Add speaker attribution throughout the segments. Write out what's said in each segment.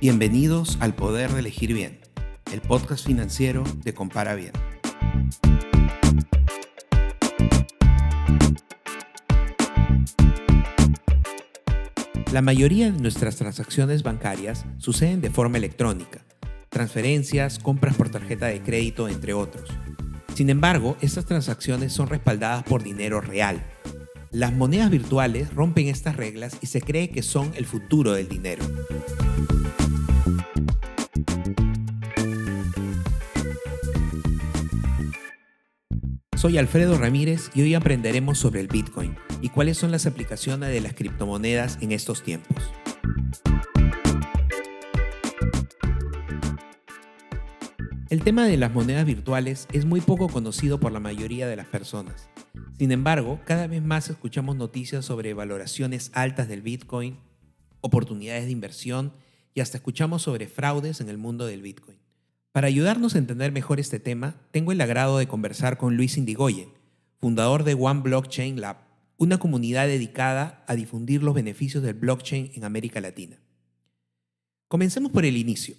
Speaker 1: Bienvenidos al Poder de Elegir Bien, el podcast financiero de Compara Bien. La mayoría de nuestras transacciones bancarias suceden de forma electrónica, transferencias, compras por tarjeta de crédito, entre otros. Sin embargo, estas transacciones son respaldadas por dinero real. Las monedas virtuales rompen estas reglas y se cree que son el futuro del dinero. Soy Alfredo Ramírez y hoy aprenderemos sobre el Bitcoin y cuáles son las aplicaciones de las criptomonedas en estos tiempos. El tema de las monedas virtuales es muy poco conocido por la mayoría de las personas. Sin embargo, cada vez más escuchamos noticias sobre valoraciones altas del Bitcoin, oportunidades de inversión y hasta escuchamos sobre fraudes en el mundo del Bitcoin. Para ayudarnos a entender mejor este tema, tengo el agrado de conversar con Luis Indigoyen, fundador de One Blockchain Lab, una comunidad dedicada a difundir los beneficios del blockchain en América Latina. Comencemos por el inicio.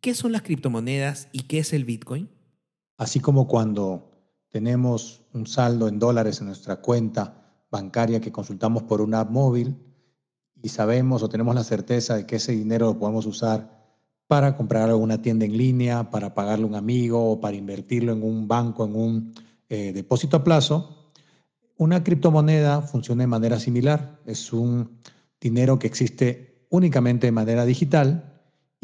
Speaker 1: ¿Qué son las criptomonedas y qué es el Bitcoin?
Speaker 2: Así como cuando tenemos un saldo en dólares en nuestra cuenta bancaria que consultamos por una app móvil y sabemos o tenemos la certeza de que ese dinero lo podemos usar para comprar alguna tienda en línea, para pagarle a un amigo o para invertirlo en un banco, en un eh, depósito a plazo, una criptomoneda funciona de manera similar. Es un dinero que existe únicamente de manera digital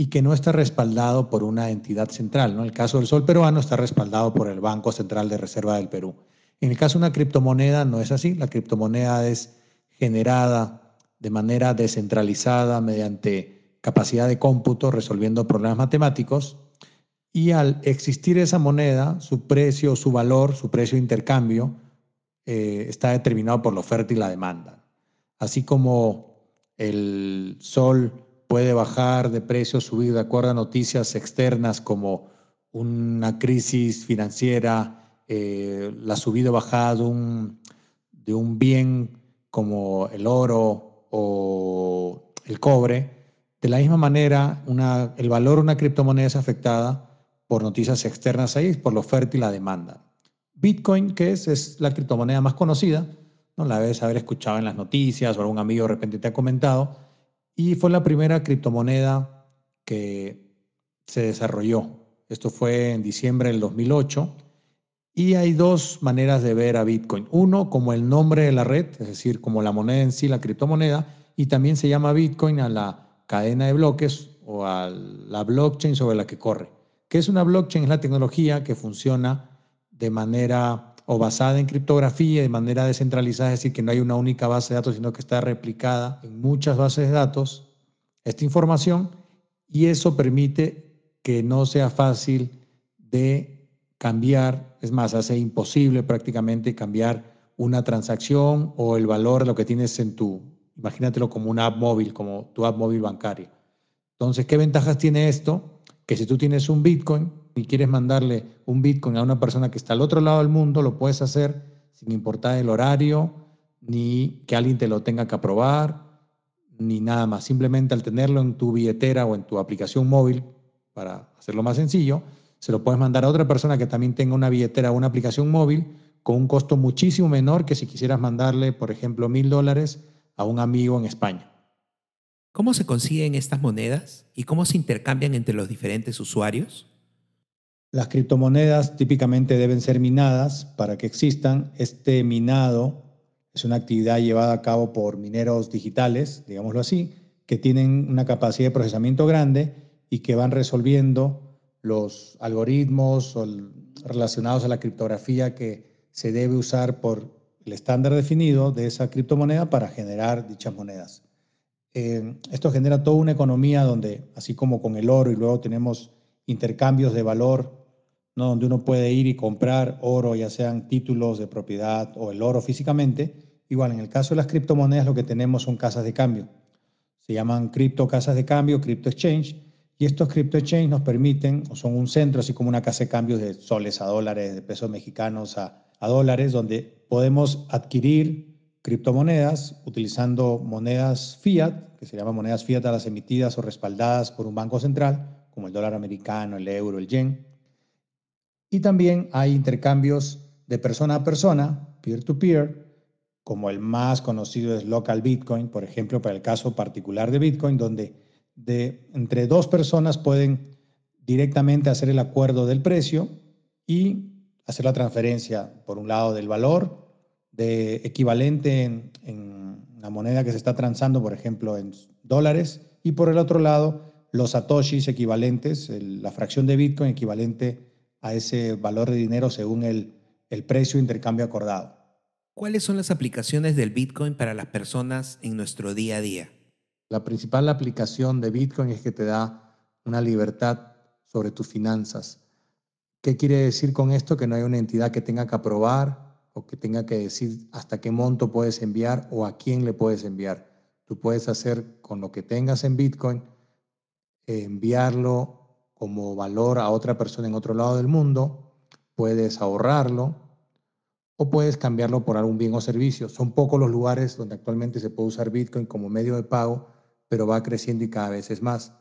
Speaker 2: y que no está respaldado por una entidad central. ¿no? El caso del sol peruano está respaldado por el Banco Central de Reserva del Perú. En el caso de una criptomoneda no es así. La criptomoneda es generada de manera descentralizada mediante capacidad de cómputo resolviendo problemas matemáticos y al existir esa moneda, su precio, su valor, su precio de intercambio eh, está determinado por la oferta y la demanda. Así como el sol puede bajar de precio, subir de acuerdo a noticias externas como una crisis financiera, eh, la subida o bajada de un, de un bien como el oro o el cobre, de la misma manera, el valor de una criptomoneda es afectada por noticias externas ahí, por la oferta y la demanda. Bitcoin, que es, es la criptomoneda más conocida, ¿no? la debes haber escuchado en las noticias o algún amigo de repente te ha comentado, y fue la primera criptomoneda que se desarrolló. Esto fue en diciembre del 2008. Y hay dos maneras de ver a Bitcoin. Uno, como el nombre de la red, es decir, como la moneda en sí, la criptomoneda, y también se llama Bitcoin a la cadena de bloques o a la blockchain sobre la que corre. ¿Qué es una blockchain? Es la tecnología que funciona de manera o basada en criptografía, de manera descentralizada, es decir, que no hay una única base de datos, sino que está replicada en muchas bases de datos esta información y eso permite que no sea fácil de cambiar, es más, hace imposible prácticamente cambiar una transacción o el valor de lo que tienes en tu Imagínatelo como una app móvil, como tu app móvil bancaria. Entonces, ¿qué ventajas tiene esto? Que si tú tienes un Bitcoin y quieres mandarle un Bitcoin a una persona que está al otro lado del mundo, lo puedes hacer sin importar el horario, ni que alguien te lo tenga que aprobar, ni nada más. Simplemente al tenerlo en tu billetera o en tu aplicación móvil, para hacerlo más sencillo, se lo puedes mandar a otra persona que también tenga una billetera o una aplicación móvil con un costo muchísimo menor que si quisieras mandarle, por ejemplo, mil dólares a un amigo en España.
Speaker 1: ¿Cómo se consiguen estas monedas y cómo se intercambian entre los diferentes usuarios?
Speaker 2: Las criptomonedas típicamente deben ser minadas para que existan. Este minado es una actividad llevada a cabo por mineros digitales, digámoslo así, que tienen una capacidad de procesamiento grande y que van resolviendo los algoritmos relacionados a la criptografía que se debe usar por el estándar definido de esa criptomoneda para generar dichas monedas. Eh, esto genera toda una economía donde, así como con el oro y luego tenemos intercambios de valor, donde uno puede ir y comprar oro, ya sean títulos de propiedad o el oro físicamente, igual en el caso de las criptomonedas lo que tenemos son casas de cambio. Se llaman cripto casas de cambio, crypto exchange, y estos crypto exchange nos permiten, o son un centro, así como una casa de cambio de soles a dólares, de pesos mexicanos a, a dólares, donde podemos adquirir criptomonedas utilizando monedas fiat, que se llaman monedas fiat a las emitidas o respaldadas por un banco central, como el dólar americano, el euro, el yen. Y también hay intercambios de persona a persona, peer-to-peer, como el más conocido es local Bitcoin, por ejemplo, para el caso particular de Bitcoin, donde de, entre dos personas pueden directamente hacer el acuerdo del precio y hacer la transferencia, por un lado, del valor de equivalente en, en la moneda que se está transando, por ejemplo, en dólares, y por el otro lado, los satoshis equivalentes, la fracción de Bitcoin equivalente a ese valor de dinero según el, el precio de intercambio acordado.
Speaker 1: ¿Cuáles son las aplicaciones del Bitcoin para las personas en nuestro día a día?
Speaker 2: La principal aplicación de Bitcoin es que te da una libertad sobre tus finanzas. ¿Qué quiere decir con esto? Que no hay una entidad que tenga que aprobar o que tenga que decir hasta qué monto puedes enviar o a quién le puedes enviar. Tú puedes hacer con lo que tengas en Bitcoin, enviarlo como valor a otra persona en otro lado del mundo, puedes ahorrarlo o puedes cambiarlo por algún bien o servicio. Son pocos los lugares donde actualmente se puede usar Bitcoin como medio de pago, pero va creciendo y cada vez es más.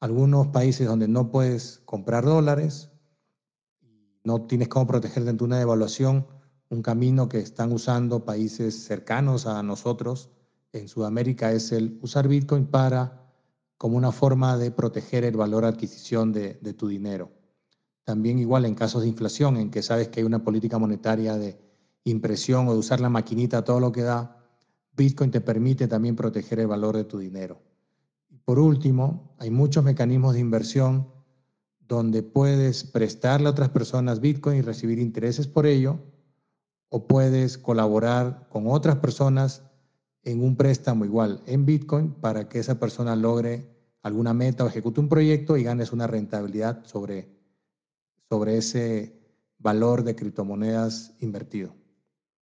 Speaker 2: Algunos países donde no puedes comprar dólares, no tienes cómo protegerte ante una devaluación, un camino que están usando países cercanos a nosotros en Sudamérica es el usar Bitcoin para como una forma de proteger el valor adquisición de, de, tu dinero. También igual en casos de inflación, en que sabes que hay una política monetaria de impresión o de usar la maquinita todo lo que da, Bitcoin te permite también proteger el valor de tu dinero. Por último, hay muchos mecanismos de inversión donde puedes prestarle a otras personas Bitcoin y recibir intereses por ello, o puedes colaborar con otras personas en un préstamo igual en Bitcoin para que esa persona logre alguna meta o ejecute un proyecto y ganes una rentabilidad sobre, sobre ese valor de criptomonedas invertido.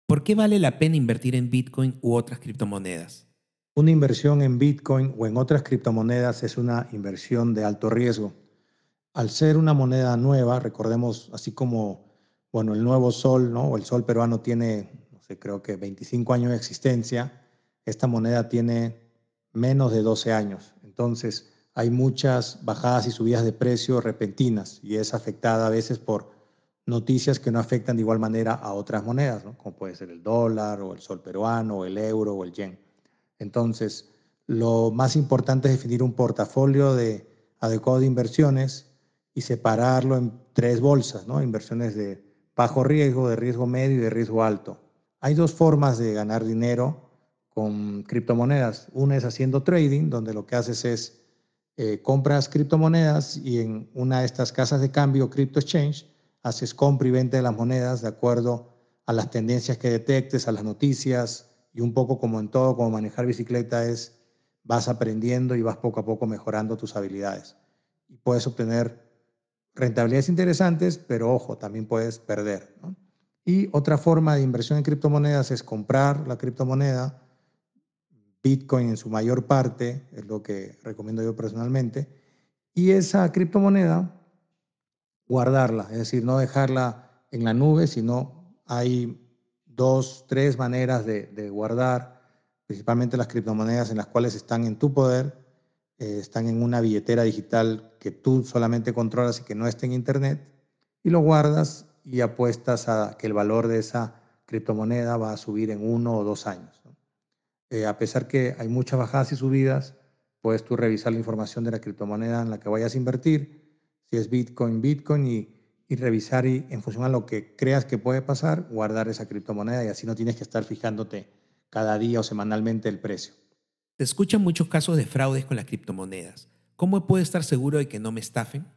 Speaker 1: ¿Por qué vale la pena invertir en Bitcoin u otras criptomonedas?
Speaker 2: Una inversión en Bitcoin o en otras criptomonedas es una inversión de alto riesgo. Al ser una moneda nueva, recordemos, así como bueno, el nuevo sol, ¿no? o el sol peruano tiene, no sé, creo que 25 años de existencia, esta moneda tiene menos de 12 años. Entonces, hay muchas bajadas y subidas de precio repentinas y es afectada a veces por noticias que no afectan de igual manera a otras monedas, como puede ser el dólar o el sol peruano o el euro o el yen. Entonces, lo más importante es definir un portafolio de adecuado de inversiones y separarlo en tres bolsas, ¿no? inversiones de bajo riesgo, de riesgo medio y de riesgo alto. Hay dos formas de ganar dinero con criptomonedas. Una es haciendo trading, donde lo que haces es eh, compras criptomonedas y en una de estas casas de cambio, Crypto Exchange, haces compra y venta de las monedas de acuerdo a las tendencias que detectes, a las noticias y un poco como en todo, como manejar bicicleta es vas aprendiendo y vas poco a poco mejorando tus habilidades. Y puedes obtener rentabilidades interesantes, pero ojo, también puedes perder. Y otra forma de inversión en criptomonedas es comprar la criptomoneda, Bitcoin en su mayor parte, es lo que recomiendo yo personalmente, y esa criptomoneda guardarla, es decir, no dejarla en la nube, sino hay dos, tres maneras de, guardar, principalmente las criptomonedas en las cuales están en tu poder, eh, están en una billetera digital que tú solamente controlas y que no esté en Internet, y lo guardas y apuestas a que el valor de esa criptomoneda va a subir en uno o dos años. Eh, a pesar que hay muchas bajadas y subidas, puedes tú revisar la información de la criptomoneda en la que vayas a invertir, si es Bitcoin, Bitcoin, y, y revisar y en función a lo que creas que puede pasar, guardar esa criptomoneda y así no tienes que estar fijándote cada día o semanalmente el precio.
Speaker 1: Se escuchan muchos casos de fraudes con las criptomonedas. ¿Cómo puedo estar seguro de que no me estafen?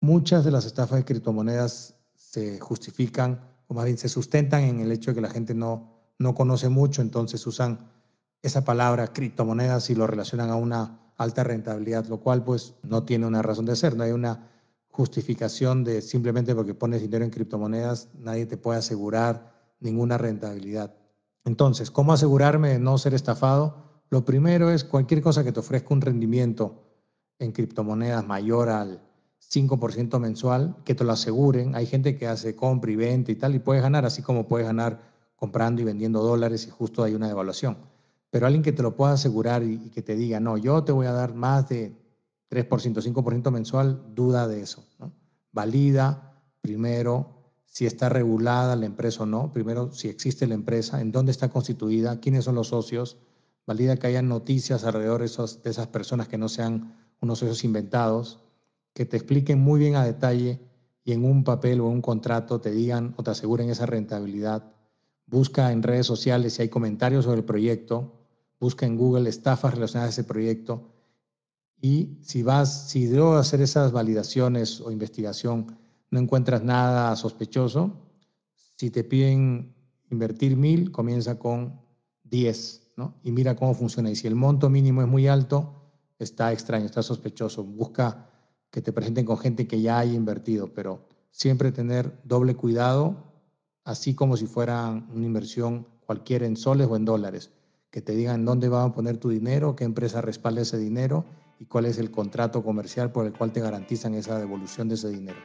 Speaker 2: Muchas de las estafas de criptomonedas se justifican o más bien se sustentan en el hecho de que la gente no, no conoce mucho, entonces usan esa palabra criptomonedas y lo relacionan a una alta rentabilidad, lo cual pues no tiene una razón de ser, no hay una justificación de simplemente porque pones dinero en criptomonedas, nadie te puede asegurar ninguna rentabilidad. Entonces, ¿cómo asegurarme de no ser estafado? Lo primero es cualquier cosa que te ofrezca un rendimiento en criptomonedas mayor al 5% mensual, que te lo aseguren. Hay gente que hace compra y venta y tal, y puedes ganar, así como puedes ganar comprando y vendiendo dólares y justo hay una devaluación. Pero alguien que te lo pueda asegurar y, que te diga, no, yo te voy a dar más de 3%, 5% mensual, duda de eso. Valida primero si está regulada la empresa o no, primero si existe la empresa, en dónde está constituida, quiénes son los socios, valida que haya noticias alrededor de, esas personas que no sean unos socios inventados, que te expliquen muy bien a detalle y en un papel o un contrato te digan o te aseguren esa rentabilidad. Busca en redes sociales si hay comentarios sobre el proyecto, busca en Google estafas relacionadas a ese proyecto y si vas, si debo hacer esas validaciones o investigación, no encuentras nada sospechoso, si te piden invertir mil, comienza con 10, ¿no? Y mira cómo funciona. Y si el monto mínimo es muy alto, está extraño, está sospechoso. Busca que te presenten con gente que ya haya invertido, pero siempre tener doble cuidado, así como si fuera una inversión cualquiera en soles o en dólares, que te digan dónde van a poner tu dinero, qué empresa respalda ese dinero y cuál es el contrato comercial por el cual te garantizan esa devolución de ese dinero.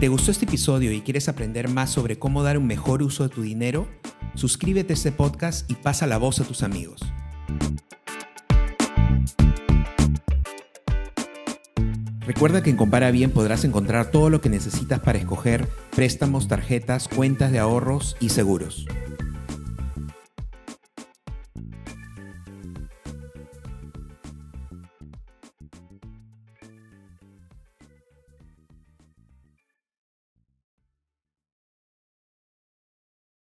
Speaker 1: te gustó este episodio y quieres aprender más sobre cómo dar un mejor uso de tu dinero, suscríbete a este podcast y pasa la voz a tus amigos. Recuerda que en Compara Bien podrás encontrar todo lo que necesitas para escoger préstamos, tarjetas, cuentas de ahorros y seguros.